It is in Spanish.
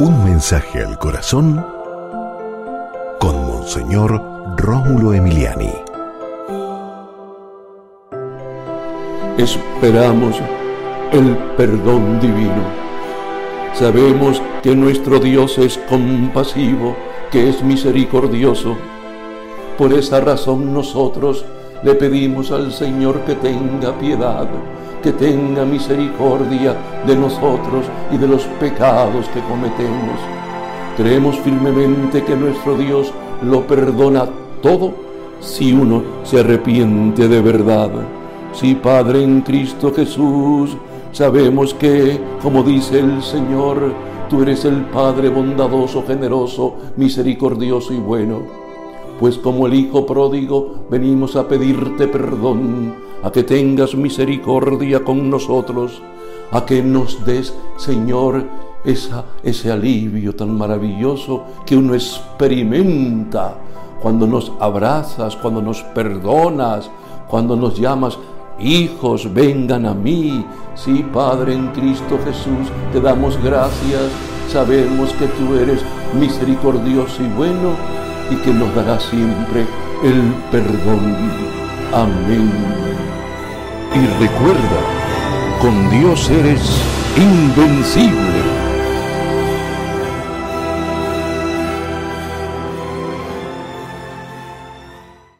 Un mensaje al corazón con Monseñor Rómulo Emiliani. Esperamos el perdón divino. Sabemos que nuestro Dios es compasivo, que es misericordioso. Por esa razón nosotros le pedimos al Señor que tenga piedad, que tenga misericordia de nosotros y de los pecados que cometemos. Creemos firmemente que nuestro Dios lo perdona todo si uno se arrepiente de verdad. Sí, Padre, en Cristo Jesús, sabemos que, como dice el Señor, tú eres el Padre bondadoso, generoso, misericordioso y bueno pues como el Hijo pródigo venimos a pedirte perdón, a que tengas misericordia con nosotros, a que nos des, Señor, ese alivio tan maravilloso que uno experimenta cuando nos abrazas, cuando nos perdonas, cuando nos llamas, hijos, vengan a mí. Sí, Padre, en Cristo Jesús, te damos gracias. Sabemos que tú eres misericordioso y bueno y que nos dará siempre el perdón. Amén. Y recuerda, con Dios eres invencible.